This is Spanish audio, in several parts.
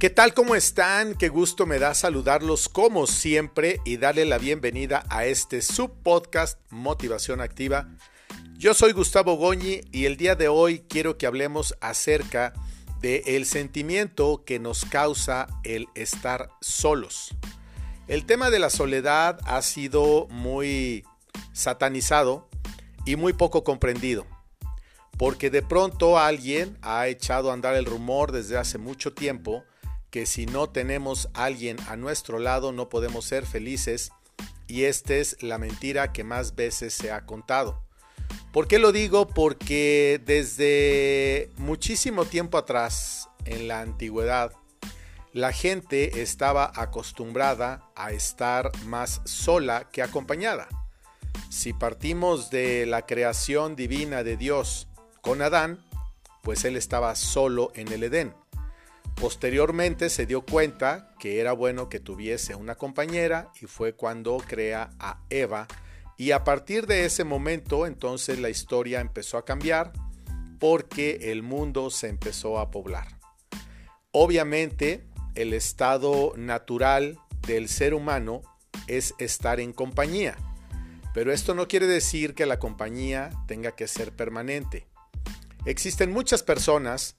¿Qué tal? ¿Cómo están? Qué gusto me da saludarlos como siempre y darle la bienvenida a este subpodcast Motivación Activa. Yo soy Gustavo Goñi y el día de hoy quiero que hablemos acerca del el sentimiento que nos causa el estar solos. El tema de la soledad ha sido muy satanizado y muy poco comprendido porque de pronto alguien ha echado a andar el rumor desde hace mucho tiempo que si no tenemos a alguien a nuestro lado no podemos ser felices y esta es la mentira que más veces se ha contado. ¿Por qué lo digo? Porque desde muchísimo tiempo atrás, en la antigüedad, la gente estaba acostumbrada a estar más sola que acompañada. Si partimos de la creación divina de Dios con Adán, pues él estaba solo en el Edén. Posteriormente se dio cuenta que era bueno que tuviese una compañera y fue cuando crea a Eva y a partir de ese momento entonces la historia empezó a cambiar porque el mundo se empezó a poblar. Obviamente el estado natural del ser humano es estar en compañía, pero esto no quiere decir que la compañía tenga que ser permanente. Existen muchas personas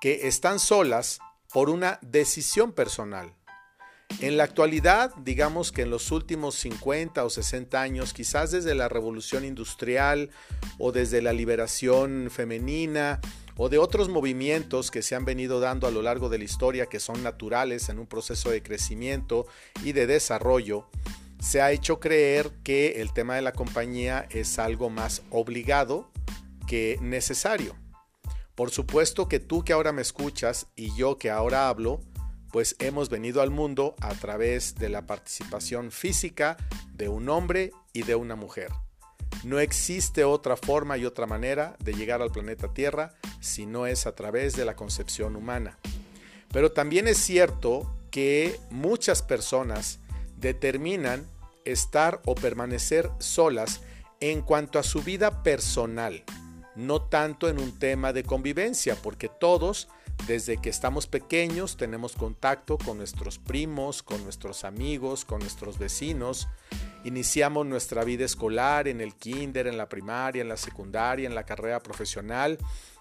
que están solas por una decisión personal. En la actualidad, digamos que en los últimos 50 o 60 años, quizás desde la revolución industrial o desde la liberación femenina o de otros movimientos que se han venido dando a lo largo de la historia que son naturales en un proceso de crecimiento y de desarrollo, se ha hecho creer que el tema de la compañía es algo más obligado que necesario. Por supuesto que tú que ahora me escuchas y yo que ahora hablo, pues hemos venido al mundo a través de la participación física de un hombre y de una mujer. No existe otra forma y otra manera de llegar al planeta Tierra si no es a través de la concepción humana. Pero también es cierto que muchas personas determinan estar o permanecer solas en cuanto a su vida personal no tanto en un tema de convivencia, porque todos, desde que estamos pequeños, tenemos contacto con nuestros primos, con nuestros amigos, con nuestros vecinos. Iniciamos nuestra vida escolar en el kinder, en la primaria, en la secundaria, en la carrera profesional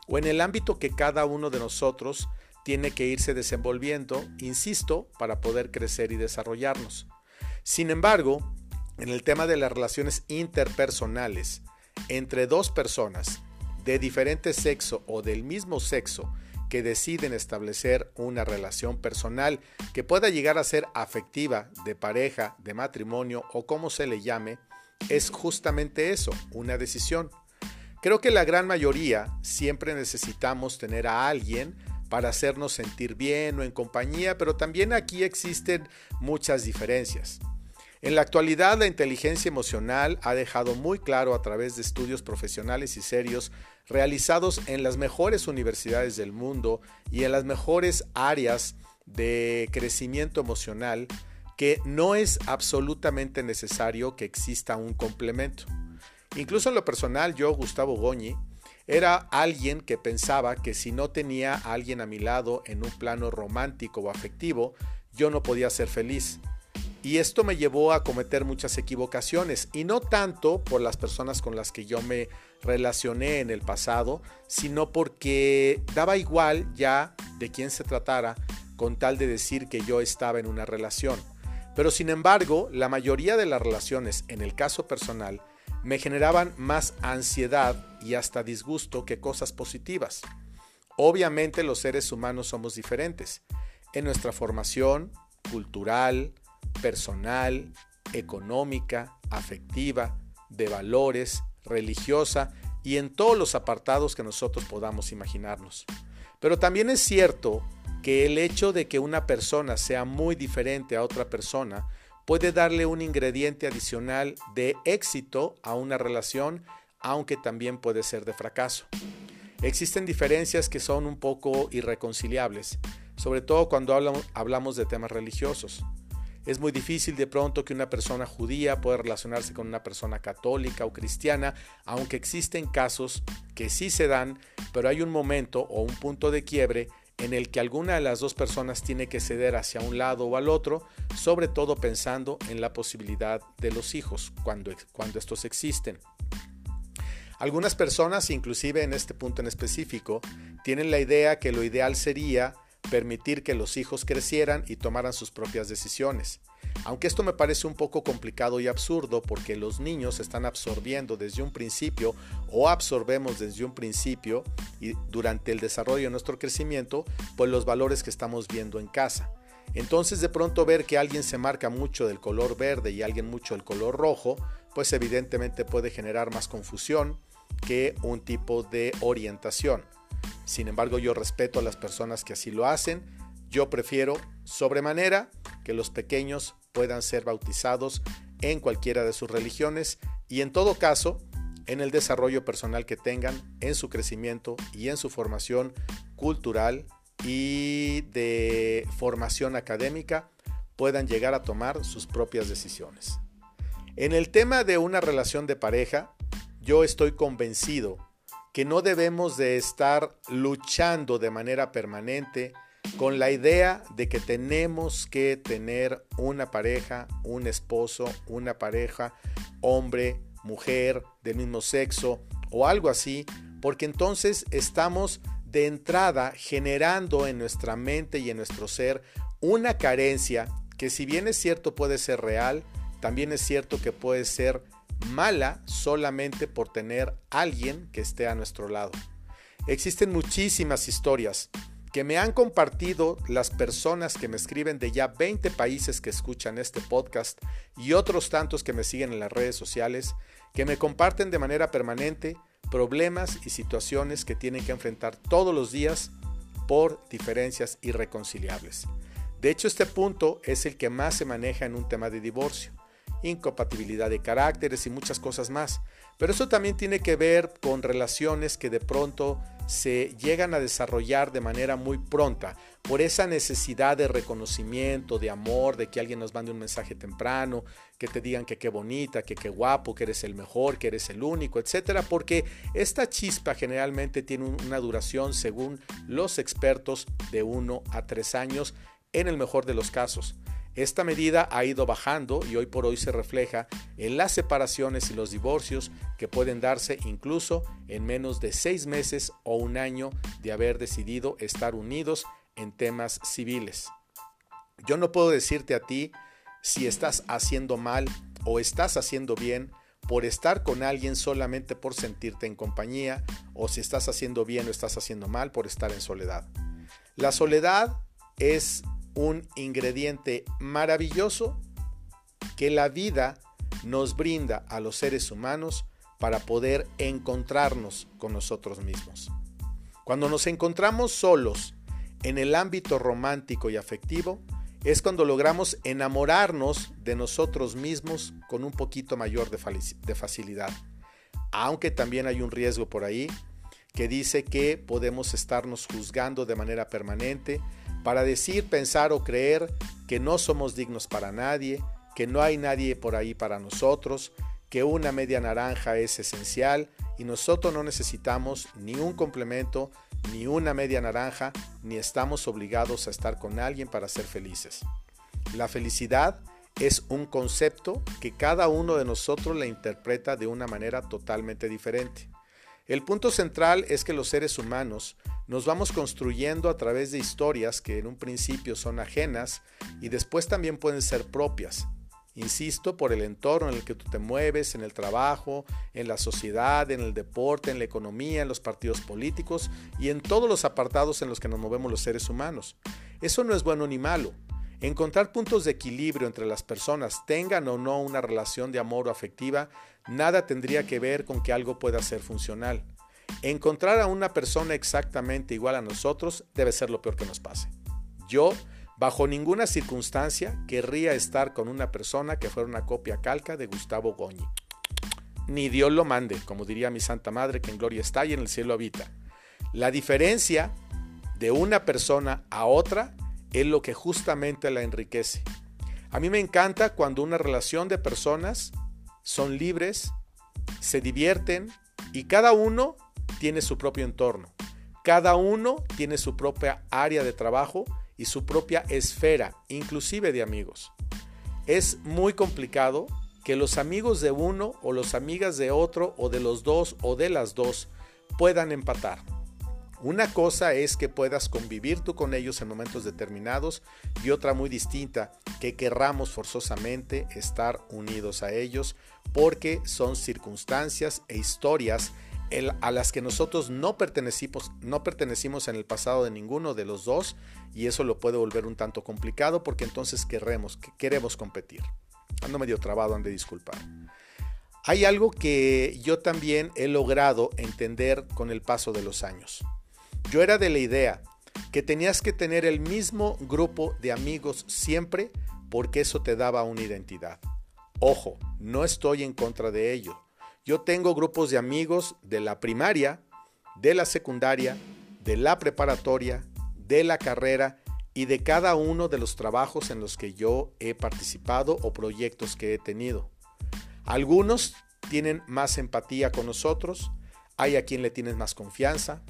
o en el ámbito que cada uno de nosotros tiene que irse desenvolviendo, insisto, para poder crecer y desarrollarnos. Sin embargo, en el tema de las relaciones interpersonales entre dos personas, de diferente sexo o del mismo sexo que deciden establecer una relación personal que pueda llegar a ser afectiva, de pareja, de matrimonio o como se le llame, es justamente eso, una decisión. Creo que la gran mayoría siempre necesitamos tener a alguien para hacernos sentir bien o en compañía, pero también aquí existen muchas diferencias. En la actualidad, la inteligencia emocional ha dejado muy claro a través de estudios profesionales y serios realizados en las mejores universidades del mundo y en las mejores áreas de crecimiento emocional que no es absolutamente necesario que exista un complemento. Incluso en lo personal, yo, Gustavo Goñi, era alguien que pensaba que si no tenía a alguien a mi lado en un plano romántico o afectivo, yo no podía ser feliz. Y esto me llevó a cometer muchas equivocaciones, y no tanto por las personas con las que yo me relacioné en el pasado, sino porque daba igual ya de quién se tratara con tal de decir que yo estaba en una relación. Pero sin embargo, la mayoría de las relaciones, en el caso personal, me generaban más ansiedad y hasta disgusto que cosas positivas. Obviamente los seres humanos somos diferentes en nuestra formación cultural, personal, económica, afectiva, de valores, religiosa y en todos los apartados que nosotros podamos imaginarnos. Pero también es cierto que el hecho de que una persona sea muy diferente a otra persona puede darle un ingrediente adicional de éxito a una relación, aunque también puede ser de fracaso. Existen diferencias que son un poco irreconciliables, sobre todo cuando hablamos de temas religiosos. Es muy difícil de pronto que una persona judía pueda relacionarse con una persona católica o cristiana, aunque existen casos que sí se dan, pero hay un momento o un punto de quiebre en el que alguna de las dos personas tiene que ceder hacia un lado o al otro, sobre todo pensando en la posibilidad de los hijos cuando, cuando estos existen. Algunas personas, inclusive en este punto en específico, tienen la idea que lo ideal sería permitir que los hijos crecieran y tomaran sus propias decisiones. Aunque esto me parece un poco complicado y absurdo porque los niños están absorbiendo desde un principio o absorbemos desde un principio y durante el desarrollo de nuestro crecimiento pues los valores que estamos viendo en casa. Entonces de pronto ver que alguien se marca mucho del color verde y alguien mucho del color rojo, pues evidentemente puede generar más confusión que un tipo de orientación. Sin embargo, yo respeto a las personas que así lo hacen. Yo prefiero sobremanera que los pequeños puedan ser bautizados en cualquiera de sus religiones y en todo caso, en el desarrollo personal que tengan, en su crecimiento y en su formación cultural y de formación académica, puedan llegar a tomar sus propias decisiones. En el tema de una relación de pareja, yo estoy convencido que no debemos de estar luchando de manera permanente con la idea de que tenemos que tener una pareja, un esposo, una pareja, hombre, mujer, del mismo sexo o algo así, porque entonces estamos de entrada generando en nuestra mente y en nuestro ser una carencia que si bien es cierto puede ser real, también es cierto que puede ser mala solamente por tener alguien que esté a nuestro lado. Existen muchísimas historias que me han compartido las personas que me escriben de ya 20 países que escuchan este podcast y otros tantos que me siguen en las redes sociales, que me comparten de manera permanente problemas y situaciones que tienen que enfrentar todos los días por diferencias irreconciliables. De hecho, este punto es el que más se maneja en un tema de divorcio incompatibilidad de caracteres y muchas cosas más. Pero eso también tiene que ver con relaciones que de pronto se llegan a desarrollar de manera muy pronta por esa necesidad de reconocimiento, de amor, de que alguien nos mande un mensaje temprano, que te digan que qué bonita, que qué guapo, que eres el mejor, que eres el único, etcétera, porque esta chispa generalmente tiene una duración según los expertos de 1 a 3 años en el mejor de los casos. Esta medida ha ido bajando y hoy por hoy se refleja en las separaciones y los divorcios que pueden darse incluso en menos de seis meses o un año de haber decidido estar unidos en temas civiles. Yo no puedo decirte a ti si estás haciendo mal o estás haciendo bien por estar con alguien solamente por sentirte en compañía o si estás haciendo bien o estás haciendo mal por estar en soledad. La soledad es un ingrediente maravilloso que la vida nos brinda a los seres humanos para poder encontrarnos con nosotros mismos. Cuando nos encontramos solos en el ámbito romántico y afectivo, es cuando logramos enamorarnos de nosotros mismos con un poquito mayor de, facilidad. Aunque también hay un riesgo por ahí que dice que podemos estarnos juzgando de manera permanente, para decir, pensar o creer que no somos dignos para nadie, que no hay nadie por ahí para nosotros, que una media naranja es esencial y nosotros no necesitamos ni un complemento, ni una media naranja, ni estamos obligados a estar con alguien para ser felices. La felicidad es un concepto que cada uno de nosotros la interpreta de una manera totalmente diferente. El punto central es que los seres humanos nos vamos construyendo a través de historias que en un principio son ajenas y después también pueden ser propias. Insisto, por el entorno en el que tú te mueves, en el trabajo, en la sociedad, en el deporte, en la economía, en los partidos políticos y en todos los apartados en los que nos movemos los seres humanos. Eso no es bueno ni malo. Encontrar puntos de equilibrio entre las personas, tengan o no una relación de amor o afectiva, nada tendría que ver con que algo pueda ser funcional. Encontrar a una persona exactamente igual a nosotros debe ser lo peor que nos pase. Yo, bajo ninguna circunstancia, querría estar con una persona que fuera una copia calca de Gustavo Goñi. Ni Dios lo mande, como diría mi Santa Madre, que en gloria está y en el cielo habita. La diferencia de una persona a otra es lo que justamente la enriquece. A mí me encanta cuando una relación de personas son libres, se divierten y cada uno tiene su propio entorno. Cada uno tiene su propia área de trabajo y su propia esfera, inclusive de amigos. Es muy complicado que los amigos de uno o las amigas de otro o de los dos o de las dos puedan empatar. Una cosa es que puedas convivir tú con ellos en momentos determinados y otra muy distinta, que querramos forzosamente estar unidos a ellos porque son circunstancias e historias a las que nosotros no pertenecimos, en el pasado de ninguno de los dos y eso lo puede volver un tanto complicado porque entonces queremos, queremos competir. Ando medio trabado, han de disculpar. Hay algo que yo también he logrado entender con el paso de los años. Yo era de la idea que tenías que tener el mismo grupo de amigos siempre porque eso te daba una identidad. Ojo, no estoy en contra de ello. Yo tengo grupos de amigos de la primaria, de la secundaria, de la preparatoria, de la carrera y de cada uno de los trabajos en los que yo he participado o proyectos que he tenido. Algunos tienen más empatía con nosotros, hay a quien le tienes más confianza,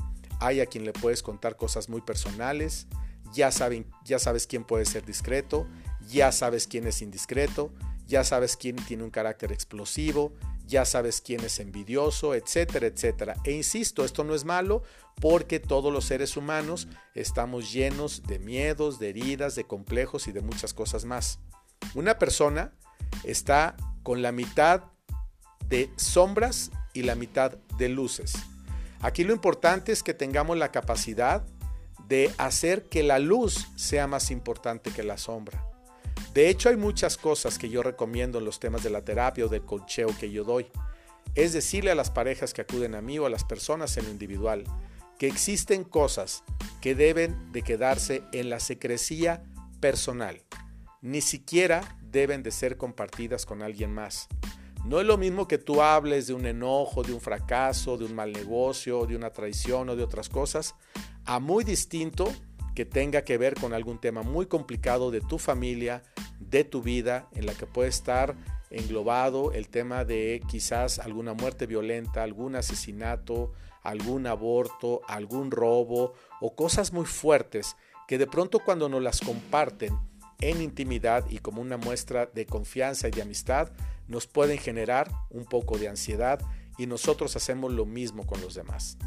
hay a quien le puedes contar cosas muy personales, ya, saben, ya sabes quién puede ser discreto, ya sabes quién es indiscreto, ya sabes quién tiene un carácter explosivo, ya sabes quién es envidioso, etcétera, etcétera. E insisto, esto no es malo porque todos los seres humanos estamos llenos de miedos, de heridas, de complejos y de muchas cosas más. Una persona está con la mitad de sombras y la mitad de luces. Aquí lo importante es que tengamos la capacidad de hacer que la luz sea más importante que la sombra. De hecho, hay muchas cosas que yo recomiendo en los temas de la terapia o del colcheo que yo doy. Es decirle a las parejas que acuden a mí o a las personas en lo individual que existen cosas que deben de quedarse en la secrecía personal. Ni siquiera deben de ser compartidas con alguien más. No es lo mismo que tú hables de un enojo, de un fracaso, de un mal negocio, de una traición o de otras cosas, a muy distinto que tenga que ver con algún tema muy complicado de tu familia, de tu vida, en la que puede estar englobado el tema de quizás alguna muerte violenta, algún asesinato, algún aborto, algún robo o cosas muy fuertes que de pronto cuando nos las comparten en intimidad y como una muestra de confianza y de amistad, nos pueden generar un poco de ansiedad y nosotros hacemos lo mismo con los demás.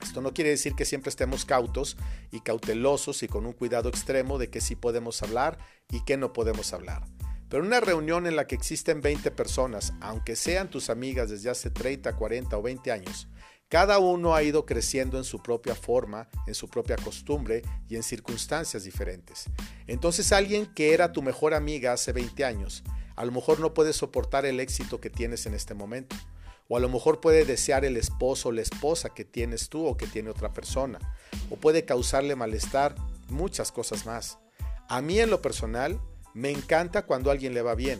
Esto no quiere decir que siempre estemos cautos y cautelosos y con un cuidado extremo de que sí podemos hablar y que no podemos hablar. Pero una reunión en la que existen 20 personas, aunque sean tus amigas desde hace 30, 40 o 20 años, cada uno ha ido creciendo en su propia forma, en su propia costumbre y en circunstancias diferentes. Entonces alguien que era tu mejor amiga hace 20 años, a lo mejor no puede soportar el éxito que tienes en este momento. O a lo mejor puede desear el esposo o la esposa que tienes tú o que tiene otra persona. O puede causarle malestar, muchas cosas más. A mí en lo personal me encanta cuando a alguien le va bien.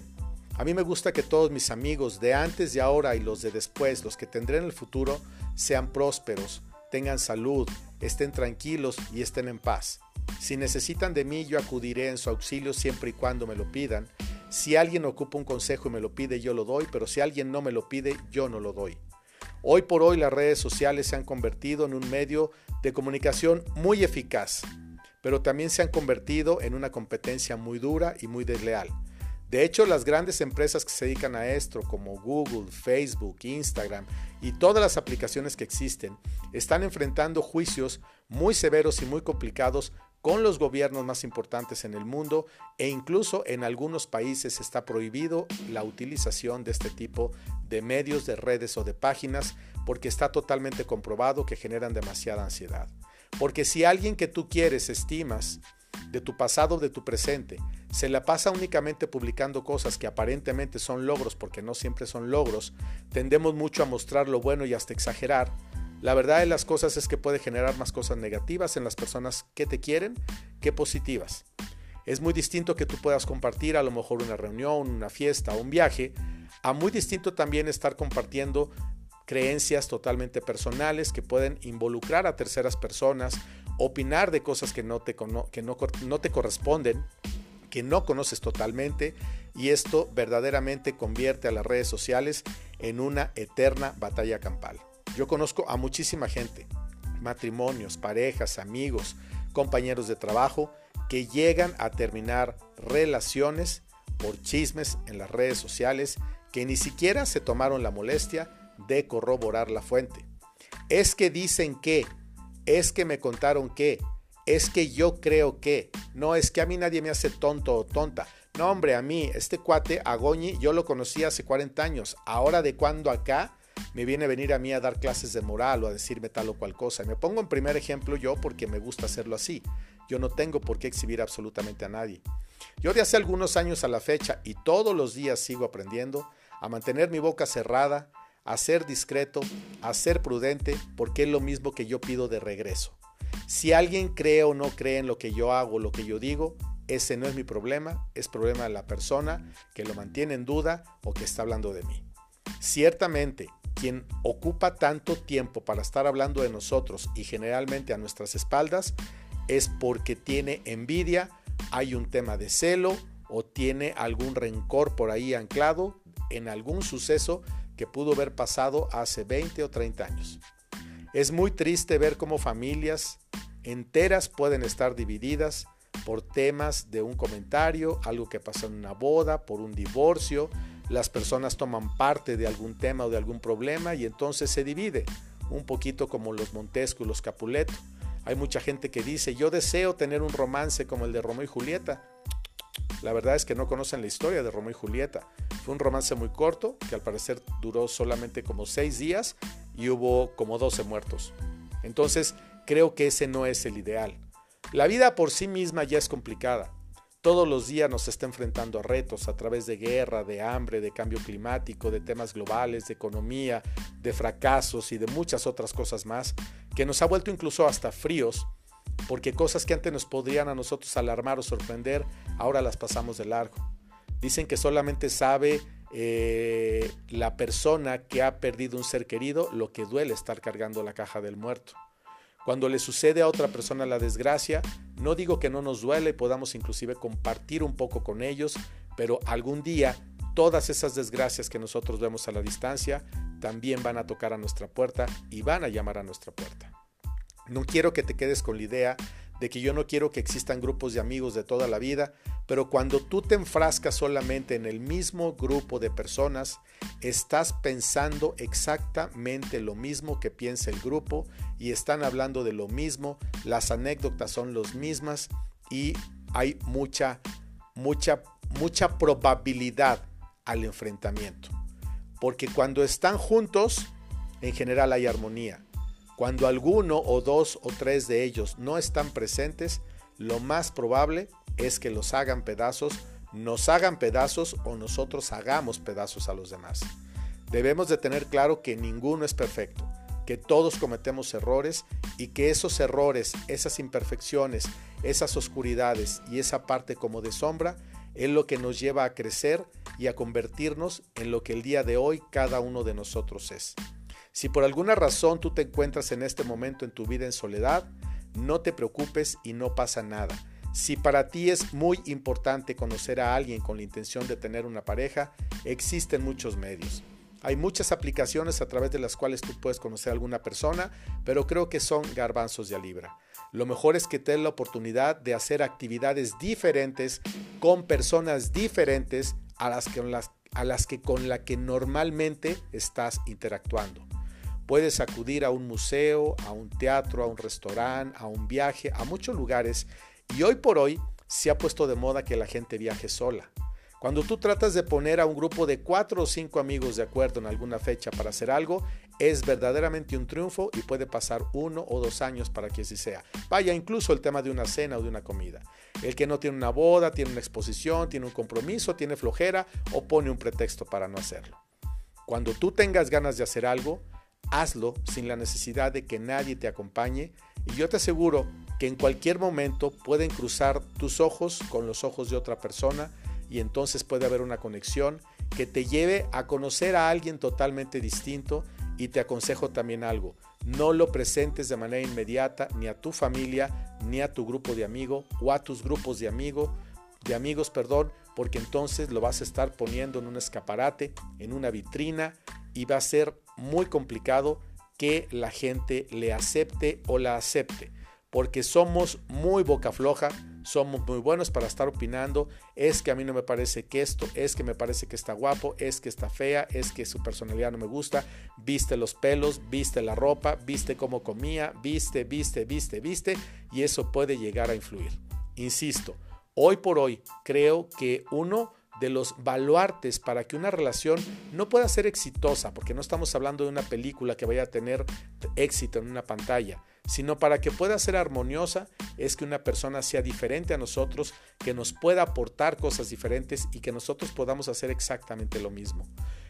A mí me gusta que todos mis amigos de antes, de ahora y los de después, los que tendré en el futuro, sean prósperos, tengan salud, estén tranquilos y estén en paz. Si necesitan de mí, yo acudiré en su auxilio siempre y cuando me lo pidan. Si alguien ocupa un consejo y me lo pide, yo lo doy, pero si alguien no me lo pide, yo no lo doy. Hoy por hoy las redes sociales se han convertido en un medio de comunicación muy eficaz, pero también se han convertido en una competencia muy dura y muy desleal. De hecho, las grandes empresas que se dedican a esto, como Google, Facebook, Instagram y todas las aplicaciones que existen, están enfrentando juicios muy severos y muy complicados con los gobiernos más importantes en el mundo e incluso en algunos países está prohibido la utilización de este tipo de medios, de redes o de páginas porque está totalmente comprobado que generan demasiada ansiedad. Porque si alguien que tú quieres, estimas, de tu pasado o de tu presente, se la pasa únicamente publicando cosas que aparentemente son logros porque no siempre son logros, tendemos mucho a mostrar lo bueno y hasta exagerar, la verdad de las cosas es que puede generar más cosas negativas en las personas que te quieren que positivas. Es muy distinto que tú puedas compartir a lo mejor una reunión, una fiesta o un viaje, a muy distinto también estar compartiendo creencias totalmente personales que pueden involucrar a terceras personas, opinar de cosas que no te, no te corresponden, que no conoces totalmente y esto verdaderamente convierte a las redes sociales en una eterna batalla campal. Yo conozco a muchísima gente matrimonios, parejas, amigos, compañeros de trabajo que llegan a terminar relaciones por chismes en las redes sociales que ni siquiera se tomaron la molestia de corroborar la fuente. Es que dicen que, es que me contaron que, es que yo creo que, no es que a mí nadie me hace tonto o tonta. No, hombre, a mí, este cuate, Agoñi, yo lo conocí hace 40 años. Ahora de cuando acá me viene a venir a mí a dar clases de moral o a decirme tal o cual cosa. me pongo en primer ejemplo yo porque me gusta hacerlo así. Yo no tengo por qué exhibir absolutamente a nadie. Yo de hace algunos años a la fecha y todos los días sigo aprendiendo a mantener mi boca cerrada, a ser discreto, a ser prudente, porque es lo mismo que yo pido de regreso. Si alguien cree o no cree en lo que yo hago, lo que yo digo, ese no es mi problema, es problema de la persona que lo mantiene en duda o que está hablando de mí. Ciertamente, quien ocupa tanto tiempo para estar hablando de nosotros y generalmente a nuestras espaldas es porque tiene envidia, hay un tema de celo o tiene algún rencor por ahí anclado en algún suceso que pudo haber pasado hace 20 o 30 años. Es muy triste ver cómo familias enteras pueden estar divididas por temas de un comentario, algo que pasó en una boda, por un divorcio, las personas toman parte de algún tema o de algún problema y entonces se divide, un poquito como los Montesco y los Capuleto. Hay mucha gente que dice, yo deseo tener un romance como el de Romeo y Julieta. La verdad es que no conocen la historia de Romeo y Julieta. Fue un romance muy corto, que al parecer duró solamente como seis días y hubo como 12 muertos. Entonces, creo que ese no es el ideal. La vida por sí misma ya es complicada. Todos los días nos está enfrentando a retos a través de guerra, de hambre, de cambio climático, de temas globales, de economía, de fracasos y de muchas otras cosas más, que nos ha vuelto incluso hasta fríos, porque cosas que antes nos podrían a nosotros alarmar o sorprender, ahora las pasamos de largo. Dicen que solamente sabe eh, la persona que ha perdido un ser querido lo que duele estar cargando la caja del muerto. Cuando le sucede a otra persona la desgracia, no digo que no nos duele y podamos inclusive compartir un poco con ellos, pero algún día todas esas desgracias que nosotros vemos a la distancia también van a tocar a nuestra puerta y van a llamar a nuestra puerta. No quiero que te quedes con la idea de que yo no quiero que existan grupos de amigos de toda la vida, pero cuando tú te enfrascas solamente en el mismo grupo de personas, estás pensando exactamente lo mismo que piensa el grupo y están hablando de lo mismo, las anécdotas son las mismas y hay mucha, mucha, mucha probabilidad al enfrentamiento. Porque cuando están juntos, en general hay armonía. Cuando alguno o dos o tres de ellos no están presentes, lo más probable es que los hagan pedazos, nos hagan pedazos o nosotros hagamos pedazos a los demás. Debemos de tener claro que ninguno es perfecto, que todos cometemos errores y que esos errores, esas imperfecciones, esas oscuridades y esa parte como de sombra es lo que nos lleva a crecer y a convertirnos en lo que el día de hoy cada uno de nosotros es. Si por alguna razón tú te encuentras en este momento en tu vida en soledad, no te preocupes y no pasa nada. Si para ti es muy importante conocer a alguien con la intención de tener una pareja, existen muchos medios. Hay muchas aplicaciones a través de las cuales tú puedes conocer a alguna persona, pero creo que son garbanzos de a libra. Lo mejor es que te la oportunidad de hacer actividades diferentes con personas diferentes a las que, a las que con la que normalmente estás interactuando. Puedes acudir a un museo, a un teatro, a un restaurante, a un viaje, a muchos lugares. Y hoy por hoy se ha puesto de moda que la gente viaje sola. Cuando tú tratas de poner a un grupo de cuatro o cinco amigos de acuerdo en alguna fecha para hacer algo, es verdaderamente un triunfo y puede pasar uno o dos años para que así sea. Vaya, incluso el tema de una cena o de una comida. El que no tiene una boda, tiene una exposición, tiene un compromiso, tiene flojera o pone un pretexto para no hacerlo. Cuando tú tengas ganas de hacer algo, hazlo sin la necesidad de que nadie te acompañe y yo te aseguro que en cualquier momento pueden cruzar tus ojos con los ojos de otra persona y entonces puede haber una conexión que te lleve a conocer a alguien totalmente distinto y te aconsejo también algo, no lo presentes de manera inmediata ni a tu familia, ni a tu grupo de amigos o a tus grupos de amigos, de amigos, perdón, porque entonces lo vas a estar poniendo en un escaparate, en una vitrina y va a ser muy complicado que la gente le acepte o la acepte, porque somos muy boca floja, somos muy buenos para estar opinando, es que a mí no me parece que esto, es que me parece que está guapo, es que está fea, es que su personalidad no me gusta, viste los pelos, viste la ropa, viste cómo comía, viste, viste, viste, viste, y eso puede llegar a influir. Insisto, hoy por hoy creo que uno de los baluartes para que una relación no pueda ser exitosa, porque no estamos hablando de una película que vaya a tener éxito en una pantalla, sino para que pueda ser armoniosa, es que una persona sea diferente a nosotros, que nos pueda aportar cosas diferentes y que nosotros podamos hacer exactamente lo mismo.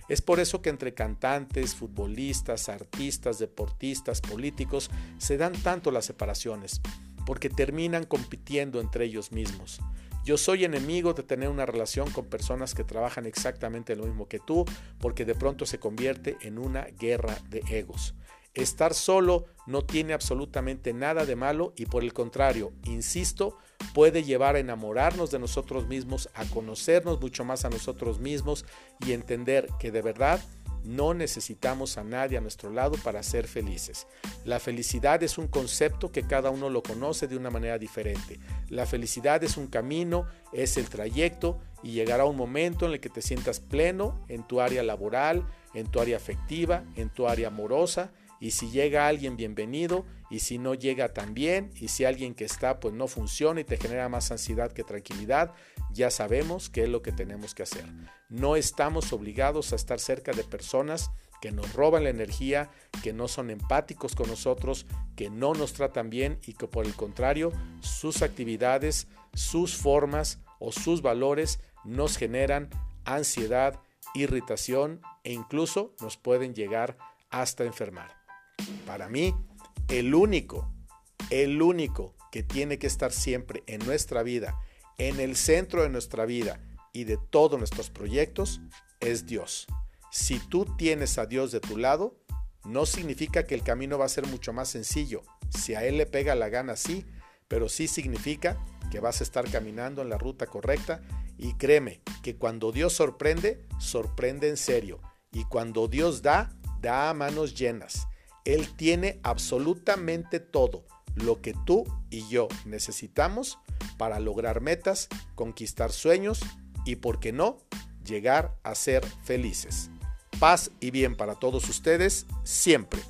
Es por eso que entre cantantes, futbolistas, artistas, deportistas, políticos, se dan tanto las separaciones, porque terminan compitiendo entre ellos mismos. Yo soy enemigo de tener una relación con personas que trabajan exactamente lo mismo que tú, porque de pronto se convierte en una guerra de egos. Estar solo no tiene absolutamente nada de malo y por el contrario, insisto, puede llevar a enamorarnos de nosotros mismos, a conocernos mucho más a nosotros mismos y entender que de verdad no necesitamos a nadie a nuestro lado para ser felices. La felicidad es un concepto que cada uno lo conoce de una manera diferente. La felicidad es un camino, es el trayecto y llegará un momento en el que te sientas pleno en tu área laboral, en tu área afectiva, en tu área amorosa y si llega alguien bienvenido y si no llega también y si alguien que está pues no funciona y te genera más ansiedad que tranquilidad, ya sabemos qué es lo que tenemos que hacer. No estamos obligados a estar cerca de personas que nos roban la energía, que no son empáticos con nosotros, que no nos tratan bien y que por el contrario sus actividades, sus formas o sus valores nos generan ansiedad, irritación e incluso nos pueden llegar hasta enfermar. Para mí, el único, el único que tiene que estar siempre en nuestra vida, en el centro de nuestra vida y de todos nuestros proyectos, es Dios. Si tú tienes a Dios de tu lado, no significa que el camino va a ser mucho más sencillo. Si a Él le pega la gana, sí, pero sí significa que vas a estar caminando en la ruta correcta y créeme que cuando Dios sorprende, sorprende en serio. Y cuando Dios da, da a manos llenas. Él tiene absolutamente todo lo que tú y yo necesitamos para lograr metas, conquistar sueños y, por qué no, llegar a ser felices. Paz y bien para todos ustedes siempre.